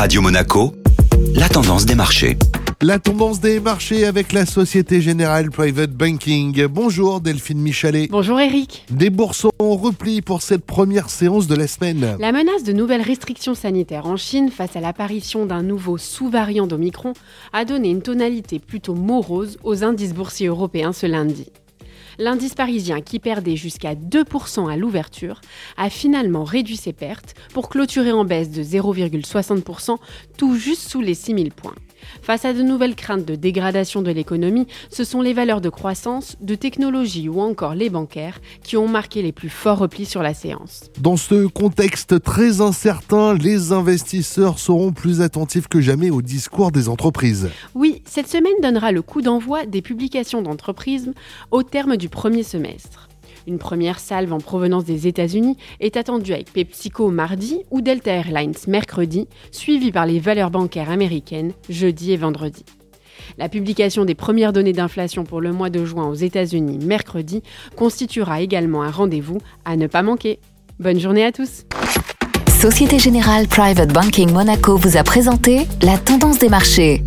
Radio Monaco, la tendance des marchés. La tendance des marchés avec la Société Générale Private Banking. Bonjour Delphine Michalet. Bonjour Eric. Des bourses en repli pour cette première séance de la semaine. La menace de nouvelles restrictions sanitaires en Chine face à l'apparition d'un nouveau sous-variant d'Omicron a donné une tonalité plutôt morose aux indices boursiers européens ce lundi. L'indice parisien, qui perdait jusqu'à 2% à l'ouverture, a finalement réduit ses pertes pour clôturer en baisse de 0,60%, tout juste sous les 6000 points. Face à de nouvelles craintes de dégradation de l'économie, ce sont les valeurs de croissance, de technologie ou encore les bancaires qui ont marqué les plus forts replis sur la séance. Dans ce contexte très incertain, les investisseurs seront plus attentifs que jamais au discours des entreprises. Oui, cette semaine donnera le coup d'envoi des publications d'entreprises au terme du premier semestre. Une première salve en provenance des États-Unis est attendue avec PepsiCo mardi ou Delta Airlines mercredi, suivie par les valeurs bancaires américaines jeudi et vendredi. La publication des premières données d'inflation pour le mois de juin aux États-Unis mercredi constituera également un rendez-vous à ne pas manquer. Bonne journée à tous. Société Générale Private Banking Monaco vous a présenté la tendance des marchés.